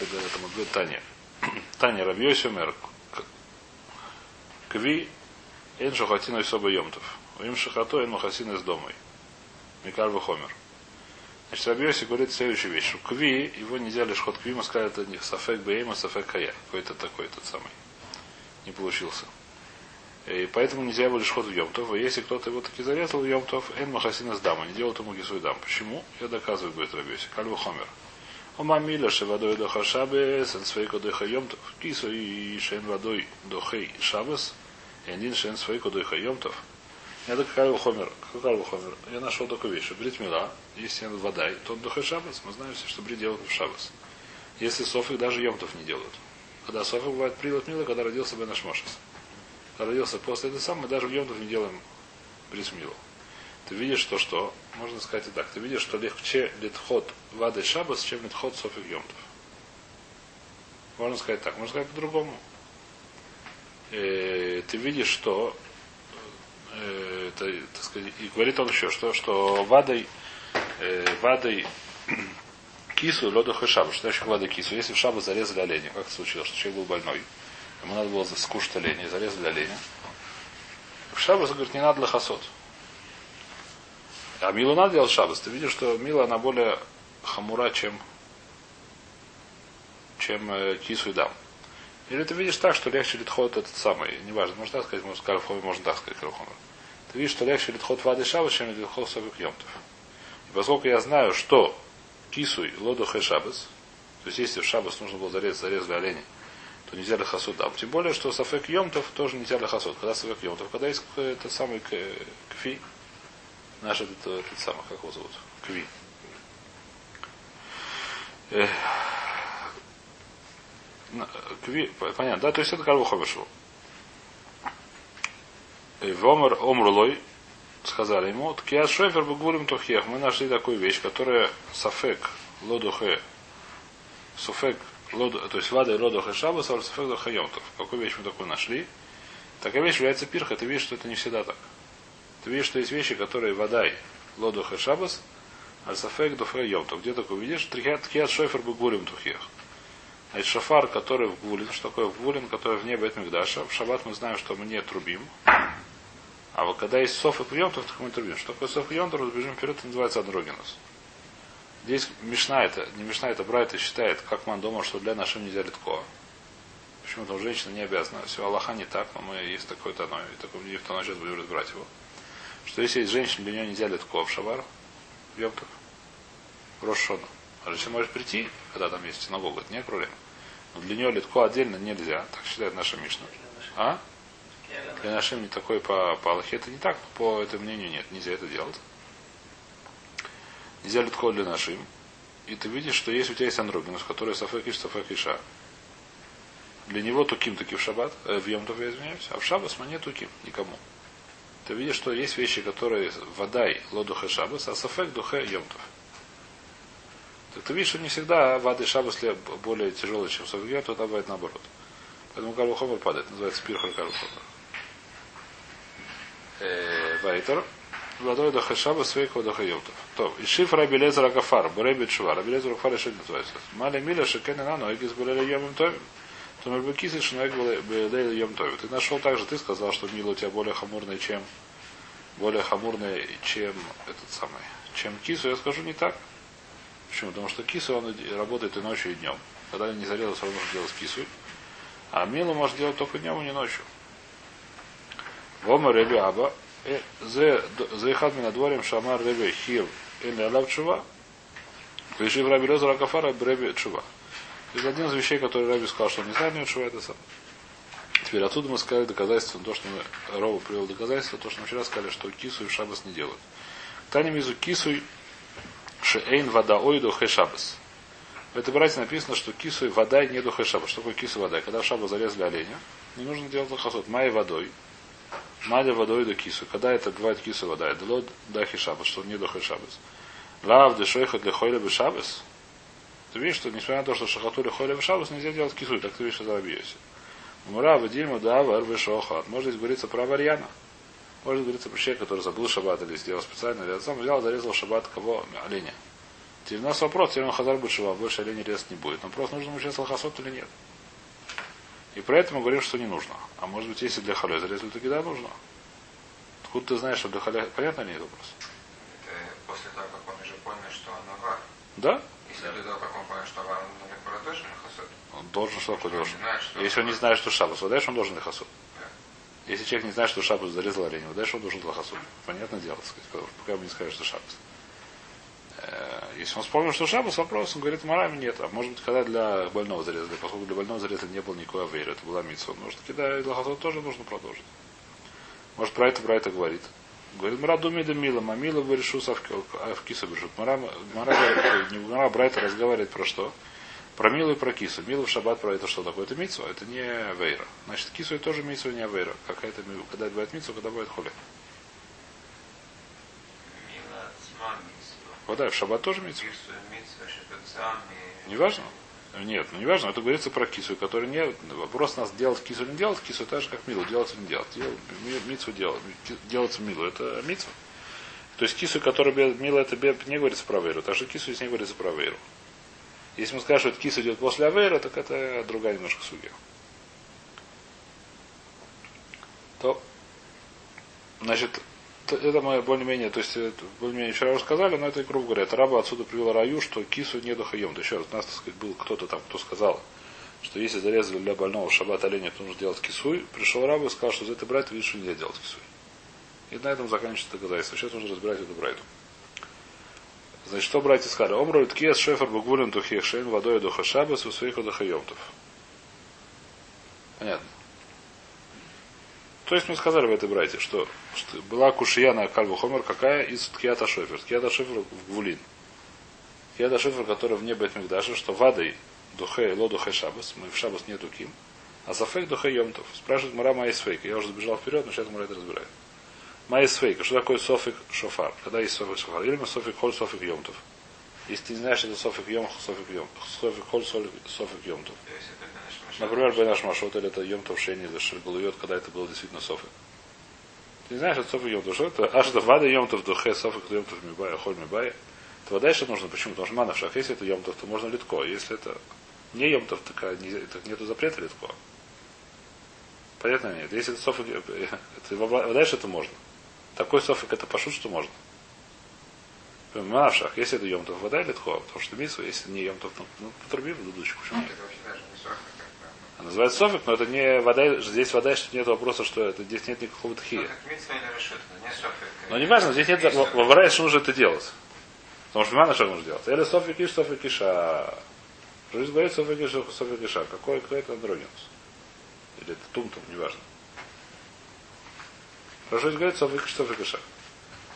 Это, мы говорим Таня. Таня Рабьёси мэр. Кви эн шухатиной соба йомтов. Им шахато эн махасин из домой. Микар Хомер. Значит, Рабьёси говорит следующую вещь. Что кви, его нельзя лишь ход кви, мы сказали, это не сафек бейма, сафек кая. Какой-то такой тот самый. Не получился. И поэтому нельзя его лишь ход в Йомтов. И если кто-то его таки зарезал в Йомтов, эн махасина с дама, не делают ему гисуй дам. Почему? Я доказываю, говорит Рабьёси. Кальва Хомер. Ома миля шевадой доха шабес, эн свейко доха Йомтов. Кису и шен водой дохей шабес, один шен свейко доха Йомтов. Я так Кальва Хомер. Кальва Хомер. Я нашел такую вещь. Брит Мила, если он вода, то он дохей шабес. Мы знаем все, что брит делают в шабес. Если софик даже Йомтов не делают. Когда софик бывает прилот Мила, когда родился Бен Ашмошес родился после этого самого, мы даже в Йомтов не делаем брисмилу. Ты видишь то, что, можно сказать и так, ты видишь, что легче литхот вады шабас, чем литхот софик Йомтов. Можно сказать так, можно сказать по-другому. Э, ты видишь, что э, это, так сказать, и говорит он еще, что, что вадой, э, вадой кису лоду шабу, что значит вадой кису. Если в шабу зарезали оленя, как это случилось, что человек был больной, Ему надо было скушать оленя, зарезали оленя. В Шабас, говорит, не надо лохосот. А Милу надо делать Шабас. Ты видишь, что Мила, она более хамура, чем, чем э, кису и дам. Или ты видишь так, что легче литхот этот самый, неважно, можно так сказать, можно сказать, можно так сказать, Крухомер. Ты видишь, что легче литхот вады шабас, чем литхот совик йомтов. И поскольку я знаю, что кисуй лоду хэ шабас, то есть если в шабас нужно было зарезать, зарезали оленя, то нельзя лихасуд дам. Тем более, что сафек йомтов тоже нельзя лихасуд. Когда сафек йомтов, когда есть этот самый кви, наш этот, этот самый, как его зовут? Кви. Кви, понятно, да, то есть это Кальву Хомешу. В Омар Омрулой сказали ему, так я шофер бы тухех, мы нашли такую вещь, которая сафек, лодухе, суфек лод, то есть вада и лоду хэшаба сарсафек хайомтов. Какую вещь мы такую нашли? Такая вещь является пирха, ты видишь, что это не всегда так. Ты видишь, что есть вещи, которые водай лоду хэшабас, альсафек до хайомтов. Где такое видишь? Тхиат шофер бы гулем тухех. А шафар, который в гулин, что такое в гулин, который в небе это Мигдаша. В шаббат мы знаем, что мы не трубим. А вот когда есть соф и приемтов, так мы трубим. Что такое соф и приемтов, разбежим вперед, это называется андрогинус. Здесь Мишна это, не Мишна это Брайта считает, как man дома, что для нашего нельзя литко. Почему там женщина не обязана. Все, Аллаха не так, но мы есть такое-то оно, и такое мнение, кто сейчас будем разбирать его. Что если есть женщина, для нее нельзя литко в шабар, в Йомтов, в Рошону. А женщина может прийти, когда там есть синагога, это не проблема. Но для нее литко отдельно нельзя, так считает наша Мишна. А? Для нашей не такой по, по Аллахе это не так, по этому мнению нет, нельзя это делать. Нельзя литхо для нашим. И ты видишь, что есть у тебя есть андрогинус, который сафек иш, сафек иша. Для него туким таки в шаббат, э, в Йомтов, я извиняюсь, а в шаббас мне туким, никому. Ты видишь, что есть вещи, которые водай лодухе шаббас, а сафек духе Йомтов. Так ты видишь, что не всегда воды шаббас более тяжелые, чем сафек то бывает наоборот. Поэтому Карлухомер падает, называется пирхаль Карлухомер. Э, Вайтер. Владой до Хашаба Свейкова до Хайотов. То, и шиф Раби Лезер Агафар, Буреби Чува, Раби Лезер Агафар еще называется. Маля Миля Шекен на Нойгис Булеля Йомим Товим. То мы бы кисы Шинойг Булеля Йом Товим. Ты нашел также, ты сказал, что Мила у тебя более хамурная, чем более хамурная, чем этот самый, чем кису. Я скажу не так. Почему? Потому что кису он работает и ночью, и днем. Когда не зарезал, все равно делать кису. А Милу может делать только днем, и не ночью. Вома Реби Аба, за ихад на дворем шамар ребе хил или алав чува. Вишив раби Лезер Акафара ребе чува. Это один из вещей, который Раби сказал, что он не знает, не это сам. Теперь отсюда мы сказали доказательство, то, что мы, Рова привел доказательство, то, что мы вчера сказали, что кису и шабас не делают. Танем изу кису шеэйн вода ойду хэ шабас. В этой братье написано, что кису и вода не до хэ шабас. Что такое кису и вода? Когда в шаба зарезали оленя, не нужно делать лохосот. Майя водой. Маля водой до кису. Когда это бывает кису вода? Это лод дахи шабас, что не до шабас. Лав дешойха для хойля бы шабас. Ты видишь, что несмотря на то, что шахатуля хойля бы шабас, нельзя делать кису, так ты видишь, это рабиоси. Мура, Вадильма, да, вар, вишохат. Может здесь говорится про варьяна. Может говорится про человека, который забыл шаббат или сделал специально, или сам взял, зарезал шаббат кого? Оленя. Теперь у нас вопрос, теперь он хазар будет шива, больше оленей резать не будет. Но просто нужно учиться лохосот или нет. И про это мы говорим, что не нужно. А может быть, если для халя зарезали, то да, нужно. Откуда ты знаешь, что для халя... Понятно ли этот вопрос? Это после того, как он уже понял, что он авар. Да? Если до того, как он понял, что авар, он на тоже хасот. Он должен что такое должен. Если он не знает, что шабас, вот дальше он должен лихасуд. Да. Если человек не знает, что шабас зарезал оленя, вот дальше он должен лохасуд. Понятное дело, сказать, пока ему не скажет, что шабас. Э, Если он вспомнил, что шабас, вопрос, он говорит, марами нет. А может быть, когда для больного зарезали, поскольку для больного зарезали не было никакой авейры, это была митсва. Может, когда лохасуд тоже нужно продолжить. Может, про это, про это говорит. Говорит, Мара думи да мила, мамила бы решу а в кису бежит. Мара, Мара, Мара Брайта разговаривает про что? Про милу и про кису. Милу в шаббат про это что такое? Это митсу, это не вейра. Значит, кису это тоже митсу, не вейра. Какая-то милу. Когда бывает митсу, когда бывает хули. Мила цма митсва. Вот да, в шаббат тоже шепецами. Не важно? Нет, ну не важно, это говорится про кису, который не. Вопрос нас делать кису или не делать кису, так же как милу, делать или не делать. Дел, ми- мицу делать, делается милу, это мицу. То есть кису, который бе- мило, это не говорится про вейру, так же кису здесь не говорится про вейру. Если мы скажем, что это кису идет после авейра, так это другая немножко судья. То, значит, это мы более-менее, то есть это более-менее вчера уже сказали, но это, грубо говоря, это раба отсюда привел раю, что кису не дохаем. То еще раз, у нас, так сказать, был кто-то там, кто сказал, что если зарезали для больного шаббат оленя, то нужно делать кисуй. Пришел раб и сказал, что за это брать, видишь, что нельзя делать кисуй. И на этом заканчивается доказательство. Сейчас нужно разбирать эту брайту. Значит, что братья сказали? Омру ткес шефер бугвулин тухех шейн водой духа шабас у своих удахаемтов. Понятно. То есть мы сказали в этой брате, что, что была кушия на кальву хомер, какая из ткиата шефер. Ткиата шефер в гвулин. Ткиата шефер, который вне бет мигдаша, что вадой духе ло духе шабас, мы в шабас нету ким, а зафейк духе йомтов. Спрашивает Мара Майсфейк. Я уже забежал вперед, но сейчас Мара это разбирает. Майсфейк. Что такое софик шофар? Когда есть софик шофар? Или мы софик холь софик йомтов. Если ты не знаешь, это софик йом, софик йом. Софик холь софик йомтов. То есть это наш. Например, Машот или это Йомтов Шени за Шергалуйот, когда это было действительно Софик. Ты не знаешь, это Софик Йомтов. Что это? Аж это Вада Йомтов Духе, Софик Йомтов Мибая, Холь Мибая. То дальше нужно. Почему? Потому что мана в шаг. Если это Йомтов, то можно литко. Если это не Йомтов, не, это нету запрета литко. Понятно нет? Если это Софик, это, дальше это можно. Такой Софик это пошут, что можно. Мана в шаг. Если это Йомтов, вода литко. Потому что мису, если не Йомтов, ну, ну потруби в дудочку. Почему нет? Это вообще даже не софик, как бы. А называется софик, но это не вода, здесь вода, что нет вопроса, что это здесь нет никакого Ну, тхия. или. Но не важно, здесь нет выбирает, что нужно это делать. Потому что мана что нужно делать. Или софик иш, софик иша. Здесь говорит софик иш, софик иша. Какой, какой это андрониус? Или это тум-тум, неважно. Хорошо, здесь говорит софик иш, софик иша.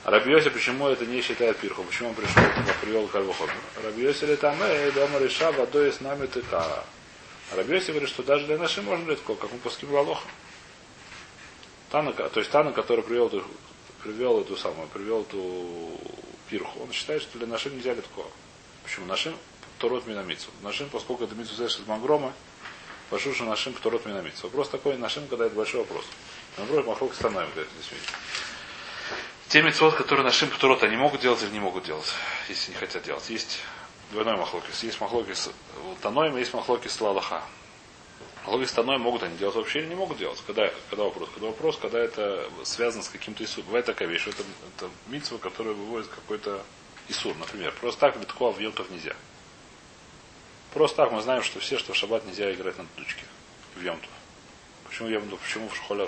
А Рабиоси почему это не считает пирху? Почему он пришел, туда привел Кальвухом? Рабиоси ли там, эй, дома реша, водой с нами тыка. Рабиоси говорит, что даже для нашей можно легко, как мы пуским Лалоха. То есть Тана, который привел привел эту самую, привел эту пирху, он считает, что для нашим нельзя легко. Почему? Нашим Торот Минамицу. Нашим, поскольку это Мицу из Мангрома, что нашим Торот Минамицу. Вопрос такой, нашим, когда это большой вопрос. Наоборот, Махлок это здесь видим. Те митцвот, которые нашим Торот, они могут делать или не могут делать, если не хотят делать. Есть двойной махлокис. Есть махлокис Таноем, есть махлокис Лалаха. Махлокис Таноем могут они делать вообще или не могут делать. Когда, когда вопрос? Когда вопрос, когда это связано с каким-то Исуром. Бывает такая вещь, это, это митцва, которая выводит какой-то Исур, например. Просто так литко в йомтов нельзя. Просто так мы знаем, что все, что в шаббат нельзя играть на дудочке в йомтов. Почему йомтов? Почему в шхоля?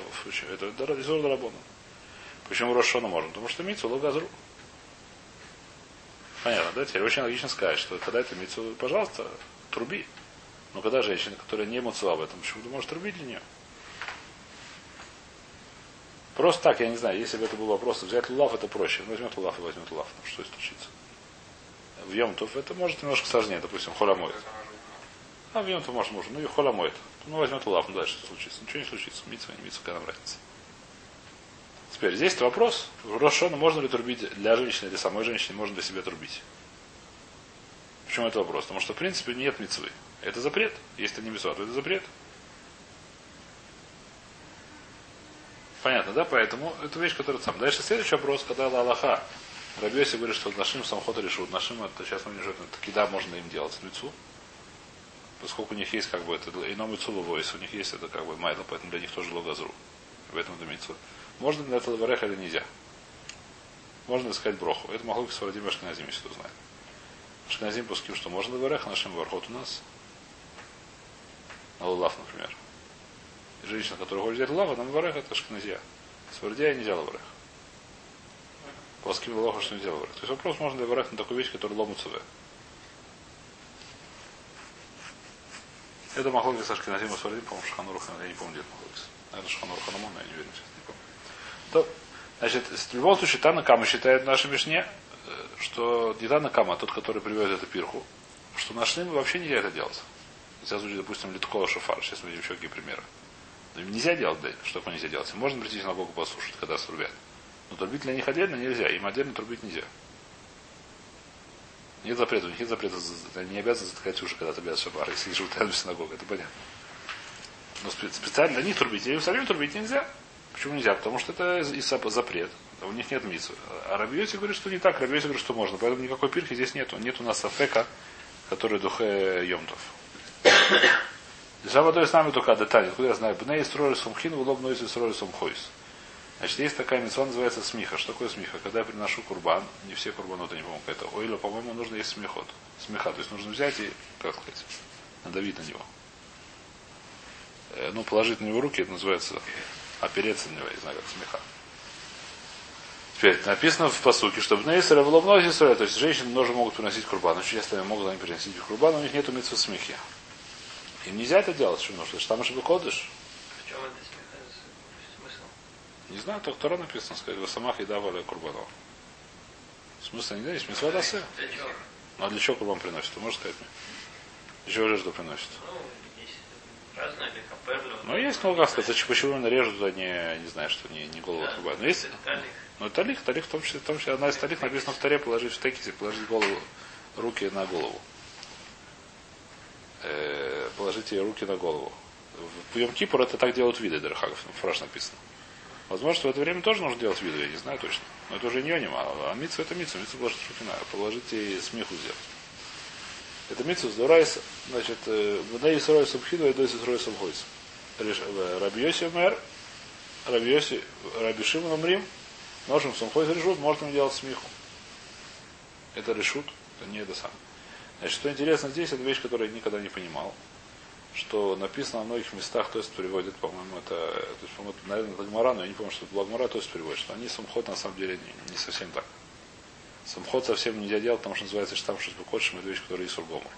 Это Исур Дарабона. Почему Рошона можно? Потому что митцу логазру. Понятно, да? Теперь очень логично сказать, что когда это митцу, пожалуйста, труби. Но когда женщина, которая не муцу об этом, почему ты можешь трубить для нее? Просто так, я не знаю, если бы это был вопрос, взять лулав это проще. Он возьмет лулав и возьмет лулав. Ну, что случится? В Йомтов это может немножко сложнее, допустим, холя моет. А в Йомтов может можно. Ну и холя моет. Ну возьмет лулав, ну дальше что случится? Ничего не случится. Митцва, не митцва, какая нам разница. Теперь здесь вопрос. Рошона можно ли трубить для женщины или самой женщины, можно ли себе трубить? Почему это вопрос? Потому что, в принципе, нет мецвы. Это запрет. Если это не мецва, то это запрет. Понятно, да? Поэтому это вещь, которая сам. Дальше следующий вопрос, когда Аллаха. Рабиоси говорит, что нашим самхот решут. Нашим это сейчас мы не это кида можно им делать лицу. Поскольку у них есть как бы это ином лицу войс, у них есть это как бы майла, поэтому для них тоже логазру. В этом это имеется. Можно для этого вареха или нельзя? Можно искать броху. Это могло быть Сварадим Ашкиназим, если кто знает. Ашкиназим пуским, что можно вареха, нашим вархот у нас. На лулав, например. И женщина, которая хочет взять лава, нам вареха, это Ашкиназия. Свардия нельзя лаварех. Плоским лоха, что нельзя выбрать. То есть вопрос можно ли выбрать на такую вещь, которая лому Это Махлогис Ашкиназим Асвардим, по-моему, Шханурух, я не помню, где это Махлогис. Наверное, Шханурух Анамон, я не уверен, сейчас не помню. То, значит, в любом случае, Тана Кама считает в нашей Мишне, что не Тана Кама, а тот, который привез эту пирху, что нашли вообще нельзя это делать. Сейчас звучит, допустим, Литкова Шафар. Сейчас мы видим еще какие примеры. Нельзя делать, да, что такое нельзя делать. Можно прийти на Богу послушать, когда срубят. Но трубить для них отдельно нельзя, им отдельно трубить нельзя. Нет запрета, у них нет запрета, они не обязаны затыкать уши, когда ты обязан шабар, если живут рядом с синагогой, это понятно. Но специально для них трубить, или самим трубить нельзя. Почему нельзя? Потому что это и запрет. У них нет митсу. А Рабиоси говорит, что не так. Рабиоси говорит, что можно. Поэтому никакой пирки здесь нету. Нет у нас афека, который духе йомтов. Жавадой с нами только детали. Куда я знаю? Бней строили сумхин, и строили сумхойс. Значит, есть такая митцва, называется смеха. Что такое смеха? Когда я приношу курбан, не все курбаноты, не помню, это ойла, по-моему, нужно есть смехот. Смеха. То есть нужно взять и, как сказать, надавить на него. Э, ну, положить на него руки, это называется опереться на него, я не знаю, как смеха. Теперь написано в посуке, что в Нейсера в Ломнозе то есть женщины тоже могут приносить курбан. Очень часто могут они приносить курбан, у них нет митцвы смехи. Им нельзя это делать, что нужно. Что там же выходишь. В чем это смысл? Не знаю, только Тора написано, сказать, в самах еда валя курбанов. Смысла не есть митцва дасы. Ну а для чего курбан приносит? Ты можешь сказать мне? Для чего жертву приносит? Ну, есть каперлю. Ну, сказать, почему именно режут, а не, не знаю, что не, не голову отрубают. Но есть, ну, талих, талих, в том числе, в том числе, одна из талих написано в таре, положить в текисе, положить голову, руки на голову. Э, положите руки на голову. В Йом Кипур это так делают виды, Дерхагов, фраж написано. Возможно, что в это время тоже нужно делать виды, я не знаю точно. Но это уже не нем, а, а митсу это митсу, митсу положить руки на, положите смеху сделать. Это митсу с Дурайс, значит, Бней Исрой Субхиду и Дойс Исрой Субхойс. Раби Йоси мэр, Раби Йоси, Раби Шимон Умрим, Ножим Сумхойс решут, можно делать смеху. Это решут, это не это самое. Значит, что интересно здесь, это вещь, которую я никогда не понимал. Что написано во многих местах, то есть приводит, по-моему, это, то есть, по-моему, это, наверное, Лагмара, но я не помню, что это Лагмара, то есть приводит, что они самхот на самом деле не, не совсем так. Самхот совсем нельзя делать, потому что называется штамм шестбукотшим, это вещь, которая есть ургомор.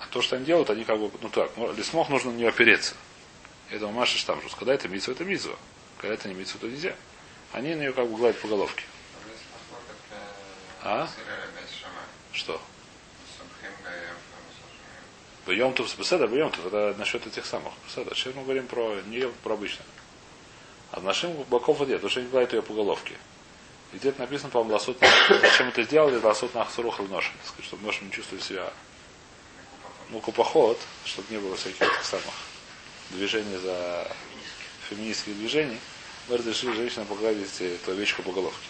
А то, что они делают, они как бы, ну так, лесмох нужно на нее опереться. Это Маша штамшус. Когда это митсва, это митсва. Когда это не митсва, то нельзя. Они на нее как бы гладят по головке. А? Что? Бьем тут беседа, тут, это насчет этих самых. Беседа. Сейчас мы говорим про не про обычное. А в нашим боков нет, потому что они гладят ее по головке. И где-то написано, по-моему, лосот. Зачем это сделали? Лосот на ахсурух и ношен. Чтобы ношен не чувствовали себя ну, купоход, чтобы не было всяких этих самых движений за феминистских движений, мы разрешили женщинам погладить эту овечку по головке.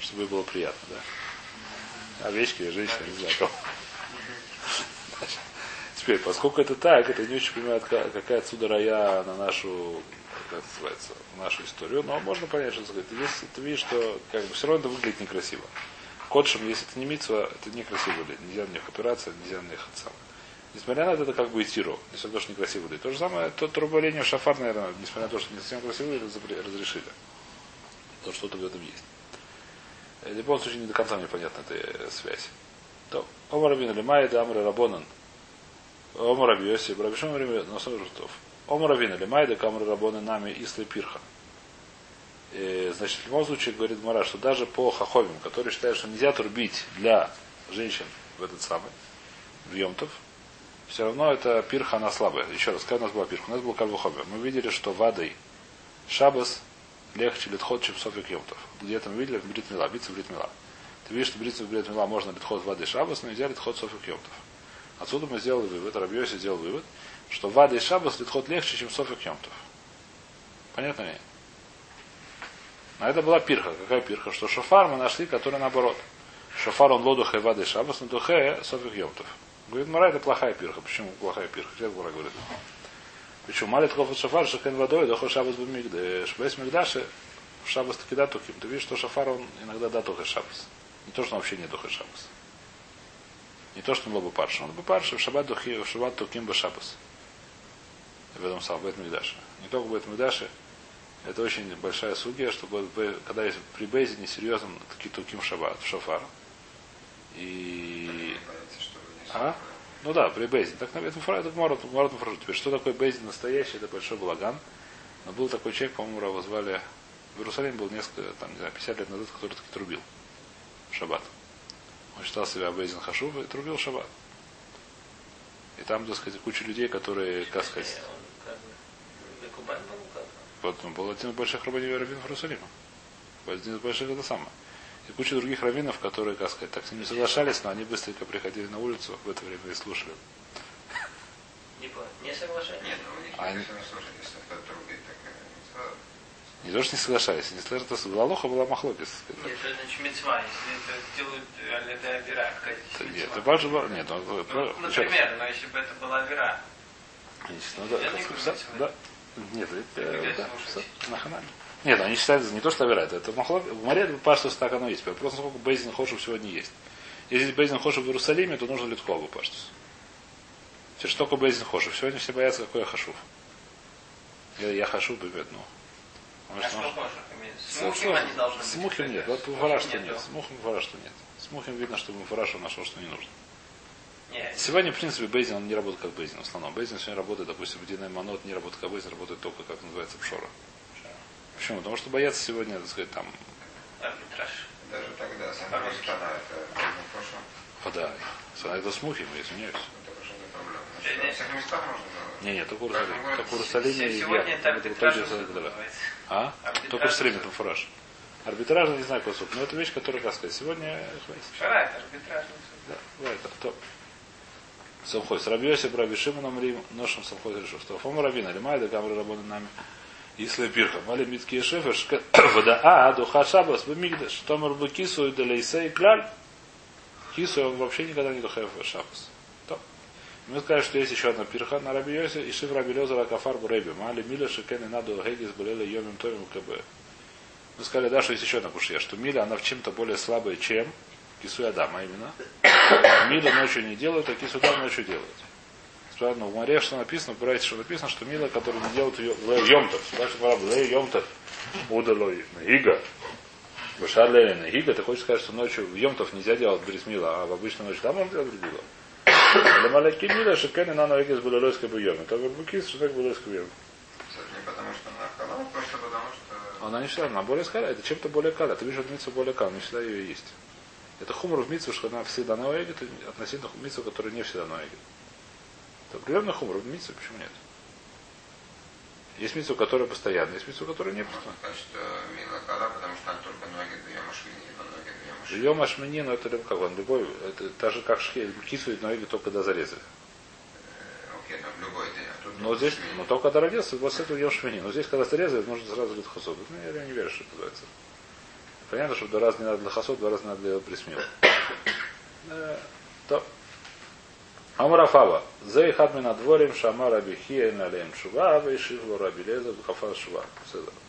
Чтобы ей было приятно, да. Овечки женщины, не знаю кого. Теперь, поскольку это так, это не очень понимают, ка- какая отсюда рая на нашу, как это называется, нашу историю, но можно понять, что сказать. Если ты видишь, что как бы все равно это выглядит некрасиво. Котшем, если это не митсва, это некрасиво выглядит. Нельзя на них опираться, нельзя на них это. Несмотря на это, это как бы и тиру, если то, что некрасиво выглядит. То же самое, то труболение в шафар, наверное, несмотря на то, что не совсем красиво разрешили. То что-то в этом есть. Э, В любом случае, не до конца мне понятна эта э, связь. То, Омар Рабин Лимай, Амра Рабонан. Омар Раби Йоси, Рабишон Рабин, но сам Рутов. Омар Рабин Лимай, да Камра Рабонан нами Ислы Пирха. Э, Значит, в любом случае, говорит Мара, что даже по хаховим, которые считают, что нельзя турбить для женщин в этот самый, в Йомтов, все равно это пирха, она слабая. Еще раз, когда у нас была пирха? У нас был кальвухоби. Мы видели, что вадой шабас легче литхот, чем софик йомтов. Где-то мы видели в бритмила, в бритмила. Ты видишь, что в бритмила можно литхот вады шабас, но нельзя литхот софик йомтов. Отсюда мы сделали вывод, Рабьёси сделал вывод, что вады шабас литхот легче, чем софик йомтов. Понятно ли? А это была пирха. Какая пирха? Что шофар мы нашли, который наоборот. Шофар он лодухе воды шабас, но духе софих йомтов. Говорит, Мара, это плохая пирха. Почему плохая пирха? Сейчас Мара говорит. Почему? Малит кофе шофар, шакен водой, дохо шабас бумигдеш. Бес мигдаши, шабас таки да тухим. Ты видишь, что шофар он иногда да тухе шабас. Не то, что он вообще не тухе шабас. Не то, что он был бы парша. Он был парша в шаббат духи, в шаббат тухим бы шабас. В этом самом, в Мигдаше. Не только в этом Мигдаше, это очень большая судья, чтобы когда есть при Бейзе несерьезным туким шаббат, в шофар. И... А? Ну да, при Бейзе. Так, это, это Мород Муфражу. Теперь, что такое Бейзе настоящий, это большой балаган. Но был такой человек, по-моему, его звали... В Иерусалиме был несколько, там, не знаю, 50 лет назад, который таки трубил в шаббат. Он считал себя Бейзин Хашув и трубил шаббат. И там, так сказать, куча людей, которые, как сказать, вот он был один из больших рабаней раввинов Иерусалима. Один из больших это самое. И куча других раввинов, которые, как сказать, так с ними соглашались, но они быстренько приходили на улицу в это время и слушали. Не, соглашались? Нет, ну, Они- не слушать, если кто трубит, так э, сразу. Не то, что не соглашались. Не слышали, это Лалоха была махлокис. Нет, это значит мецва, если это делают Авера, какая здесь Нет, это Баджи был- Нет, он, Ну, еще раз. например, но если бы это была Значит, ну да, да. Нет, это, да, все. Нет, они считают, это не то, что оверает, это махлок. В море паштус так оно есть. Вопрос, насколько Бейзин Хошев сегодня есть. Если Бейзин Хошев в Иерусалиме, то нужно Литхову паштус. Теперь что такое Бейзин Хошев? Сегодня все боятся, какой я хашув. Я, я хашув, бывет, ну. А Может, что может, тоже имеется? С С- Мухим с- они должны быть. С Мухим нет. Вот Муфара, что нет. нету. С Мухим Муфара, что нет. С Мухим видно, что Муфарашу нашел, что не нужно. Нет, Сегодня, в принципе, Бейзин он не работает как Бейзин в основном. Бейзин сегодня работает, допустим, в Динай Манот не работает как Бейзин, работает только, как называется, Пшора. Почему? Потому что боятся сегодня, так сказать, там, арбитраж. Даже тогда сам По-русски. страна это не прошло. вода. Это с Мухим, я извиняюсь. Это уже не. Не, не, только в Иерусалиме. Только в Иерусалиме и Сегодня я. это Только арбитраж да. А? Только в Иерусалиме там фураж. Арбитраж, не знаю, какой суд. Но это вещь, которая, как сказать, сегодня. Шара, это арбитражный суд. Да, а кто? Самхойс. Раби Йосиф, Раби Шимоном Рим, ношем Самхойс решил, что Фома Равина, Лимайда, Камры работают нами. Если пирха, мали митки шефер, вода, а, духа шабас, вы мигдаш, томар бы кису и далейсей кляль. Кису он вообще никогда не духаев шабас. Мы сказали, что есть еще одна пирха на Раби и Шив Раби Лезера Кафар Буреби, мали миля шекен и надо гегис болели йомим томим кб. Мы сказали, да, что есть еще одна кушья, что миля, она в чем-то более слабая, чем кису и Адама именно. Миля ночью не делают, а кису да ночью делают. Правильно, в море что написано, в Брайте, что написано, что мила, который не делают йомтов. Дальше пора ле йомтов. Удалой нагига. Башар ле нагига, ты хочешь сказать, что ночью в йомтов нельзя делать брисмила, а в обычную ночь там можно делать брисмила. Для маленьки мила, шикены на ноги с балалойской буйоми. То барбукис, что так балалойской буйоми. Потому что она халал, просто потому что Она не всегда, она более скаля, это чем-то более каля. Ты видишь, что митсу более каля, не всегда ее есть. Это хумор в митсу, что она всегда на оэге, относительно митсу, который не всегда на оэге. Это определенный хумор в митсу, почему нет? Есть митсу, которая постоянная, есть митсу, которая не постоянная. что мила кала, потому что там только ноги две машины, но ноги Живем ашмини, но это как он, любой, это так же как шхе, кисует ноги только когда зарезали. Окей, но любой день. А Но здесь, но только когда родился, вот с этого ем шмини. Но здесь, когда зарезали, нужно сразу для хасода. Ну, я не верю, что это называется. Понятно, что два раза не надо для хасод, два раза не надо для присмила. Э, То. Амарафава. Зей хадмина дворим шама раби хия налеем шува, вейшивло раби леза хафар шува.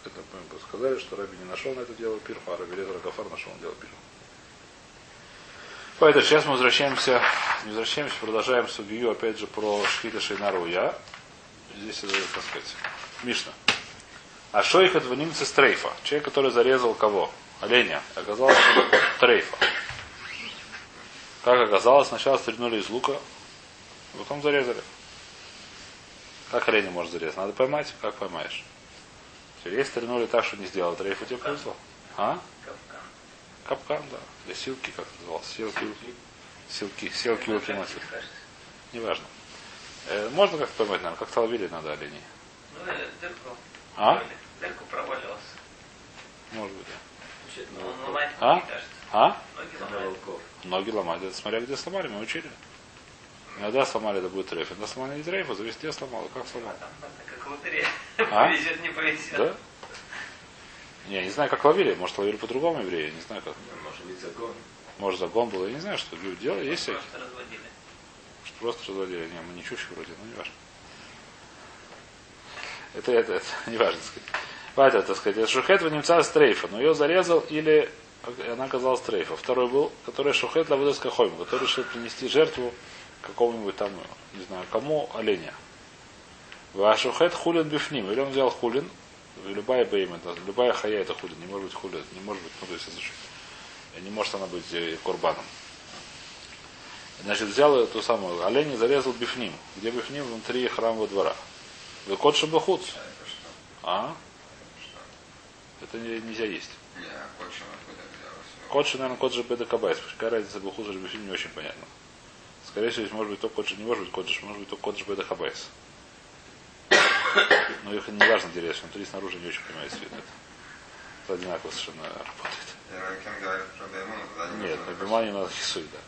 Это мы сказали, что раби не нашел на это дело пирху, а раби леза гафар нашел на дело пирху. Поэтому сейчас мы возвращаемся, не возвращаемся, продолжаем судью, опять же, про Шхита Шейнару Я. Здесь, это, так сказать, Мишна. А шойха двонимца стрейфа. Человек, который зарезал кого? Оленя. Оказалось, трейфа. Как оказалось, сначала стрельнули из лука, потом зарезали. Как оленя может зарезать? Надо поймать. Как поймаешь? Если стрельнули так, что не сделал трейфа, тебе повезло. А? Капкан. Да. Для силки, как это называлось? Силки, силки, силки, Кажется, кажется. Неважно. Э, можно как-то поймать, наверное, как-то ловили надо оленей. Ну, э, дырку. А? Дырку проваливался. Может быть, да. Ну, Он ломает А? А? Ноги ломает. Ноги ломать. Это смотря где сломали, мы учили. Иногда сломали, это будет трейф. Иногда сломали не трейф, а зависит, где сломал, как сломал. Как лотерея. А? Повезет, не повезет. Да? Не, я не знаю, как ловили. Может, ловили по-другому евреи, я не знаю как. Может быть, загон. Может, загон был, я не знаю, что люди делали. Есть всякие. Просто разводили. Просто разводили. Не, мы не чущи вроде, но не важно. Это, это, это, не важно, так сказать. Ватя, так сказать, это шухет в немца стрейфа, но ее зарезал или она оказалась стрейфа. Второй был, который шухет лавудовска хойм, который решил принести жертву какому-нибудь там, не знаю, кому, оленя. Вашухет хулин бифним. Или он взял хулин, любая бейма, любая хая это хулин, не может быть хулин, не может быть, ну то есть это не может она быть э, курбаном. Значит, взял эту самую олень и зарезал бифним. Где бифним? Внутри храмового двора. Вы кот шабахуц. А это нельзя есть. Не, кочем откуда взялось? Кот же, наверное, кот же беда кабайс. Какая разница бахуц или бифним, не очень понятно. Скорее всего, здесь может быть только кот же, не может быть кот же, может быть только кот же беда хабайс. Но их не важно деревья, внутри и снаружи не очень понимается видно это. Одинаково совершенно работает. Не Нет, на Бимане надо хисуй, да.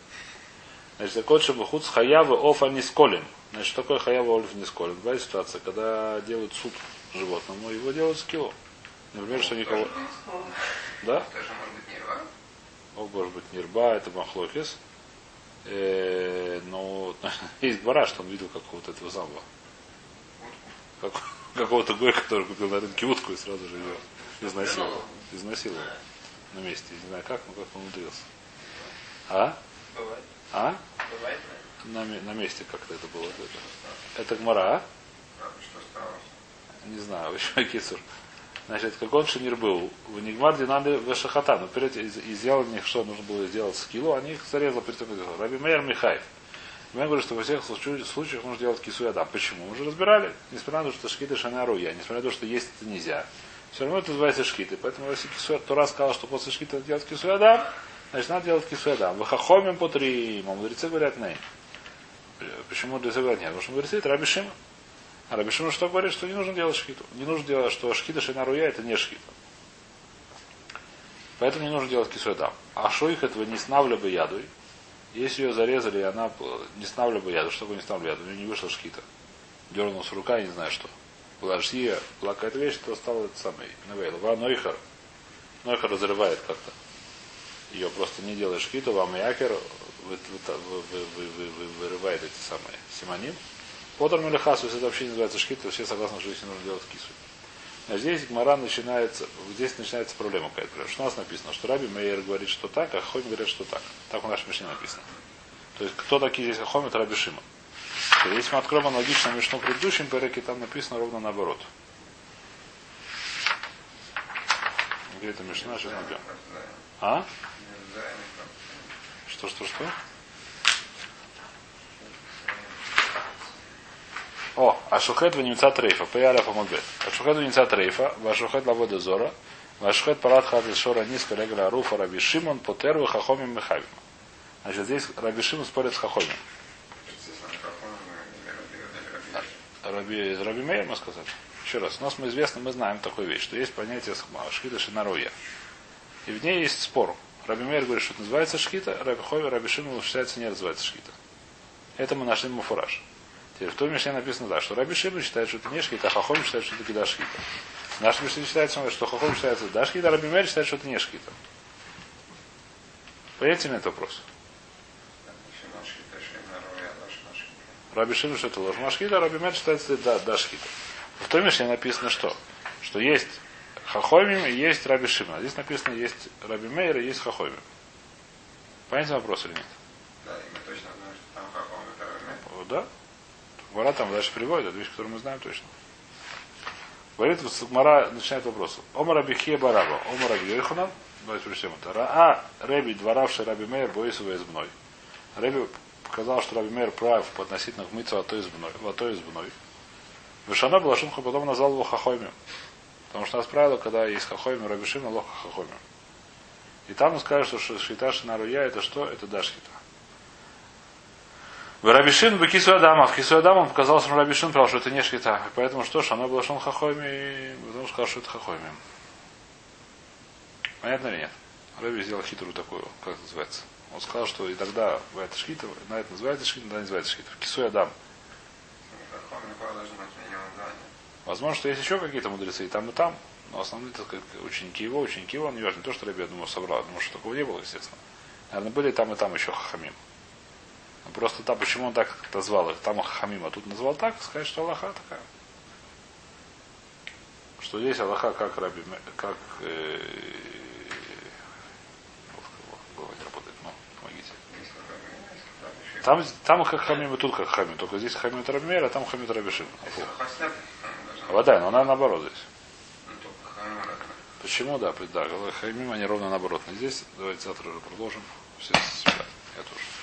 Значит, кот шабахуц хаявы офа нисколем. Значит, такое хаявы офа нисколем? Бывает ситуация, когда делают суд животному, его делают скиллу. Например, что никого... Да? Не? О, может быть, нирба, это махлокис. Э, но есть бара, что он видел какого-то этого самого. Как- какого-то гоя, который купил на рынке утку и сразу же ее изнасиловал. Изнасиловал. На месте. Не знаю как, но как он умудрился. А? Бывает. А? Бывает. На, на месте как-то это было. Это, это гмара, а? Правда, что осталось? Не знаю, еще кисур. Значит, как он шинир был, в Нигмар Динады Вешахата, но перед из, изъял них, что нужно было сделать скилу, они их зарезал перед. Раби Мейер Михаев. Я говорю, что во всех случаях, нужно делать кису и адам. Почему? Мы уже разбирали. Несмотря на то, что шкиты шанару я, несмотря на то, что есть это нельзя. Все равно это называется шкиты. Поэтому если кису, Тора сказал, что после шкиты надо делать кису и адам, значит надо делать кису и адам. Вахахомим по три, а мудрецы говорят нет. Почему мудрецы говорят нет? Потому что мудрецы это Раби Шима. А Раби Шимон что говорит, что не нужно делать шкиту. Не нужно делать, что шкита шинаруя это не шкита. Поэтому не нужно делать кисуэдам. А что их этого не снавля бы ядуй? Если ее зарезали, она э, не снавля бы яду, что такое не снавля яду? У нее не вышла шкита. Дернулась рука, я не знаю что. Была жия, была какая-то вещь, то стало это самое. Навейл. Ва Нойхар. Нойхар разрывает как-то. Ее просто не делает шкиту, вам якер вы- вы- вы- вы- вы- вы- вы- вырывает эти самые симоним. Потом Мелехасу, если это вообще не называется шкита, все согласны, что здесь не нужно делать кису. А здесь Гмара начинается, здесь начинается проблема какая-то. Что у нас написано, что Раби Мейер говорит, что так, а Хохим говорят, что так. Так в нашей Мишне написано. То есть, кто такие здесь Хохим, это Раби Шима. Если мы откроем аналогично Мишну в предыдущем переке, там написано ровно наоборот. Где это Мишна? Сейчас найдем. А? Что, что, что? О, Ашухет в немца трейфа, Паяля Фамудбет. Ашухет в немца трейфа, Вашухет лавода зора, Вашухет парад хат шора ниска регля аруфа Раби Шимон, Потервы Хахомим Мехавим. Значит, здесь Раби Шимон спорит с Хахомим. Раби, Раби Мейер мы сказали. Еще раз, у нас мы известно, мы знаем такую вещь, что есть понятие шкита шинаруя. И в ней есть спор. Раби Мейер говорит, что это называется шкита, Раби Хови, Раби Шимон считается не называется шкита. Это мы нашли муфураж. Теперь в той Мишне написано так, что Раби Шимон считает, что это не шкита, а Хахом считает, что это. В нашей Мишне считается, что Хахом считается да шкита, а Раби Мейер считает, что это не шкита. Понимаете мне этот вопрос? Раби Шимон, что это ложь машкита, а Раби Мейер считается да, да шкита. В той Мишне написано что? Что есть Хахомим и есть Раби Шимон. Здесь написано есть Раби Мейер и есть Хахомим. Понятен вопрос или нет? Да, и мы точно знаем, что там Хахом и Карамель. Вот, Да. Гмара там дальше приводит, это вещь, которую мы знаем точно. Говорит, Гмара начинает вопрос. Ома Раби Хе Бараба, Ома Раби Йоханан, давайте прочтем это. Раа Реби, дворавший Раби Мейер, Боисова избной. Реби показал, что Раби Мейер прав по относительно к мыцу, а то избной. А то избной. Вышана была шумха, потом назвал его Хахойми. Потому что нас правило, когда есть Хахойми, Раби Шима, лоха Хахойми. И там он скажет, что Швиташи Наруя это что? Это Дашкита. В Рабишин в Кису Адама. В Кису Адама он показал, что Рабишин сказал, что это не шкита. И поэтому что ж, она была шон хахоми, потому что сказал, что это хахоми. Понятно или нет? Раби сделал хитрую такую, как это называется. Он сказал, что и тогда это шкита, на это называется шкита, на это называется шкита. Кису Адам. Возможно, что есть еще какие-то мудрецы и там, и там. Но основные, так сказать, ученики его, ученики его, он не важно, не то, что Раби, я думаю, собрал, потому что такого не было, естественно. Наверное, были и там, и там еще хахамим. Просто там, почему он так назвал их? Там хахамим, а тут назвал так, сказать, что Аллаха такая. Что здесь Аллаха как Раби, как э, не работает, ну, помогите. Там, там как хамим, и тут как хамим. Только здесь хамим это Рабимер, а там хамим это Рабишин. Вода, но она наоборот здесь. ну, Хамим, Почему, да, да, хамим они ровно наоборот. Но здесь, давайте завтра уже продолжим. Все. Я тоже.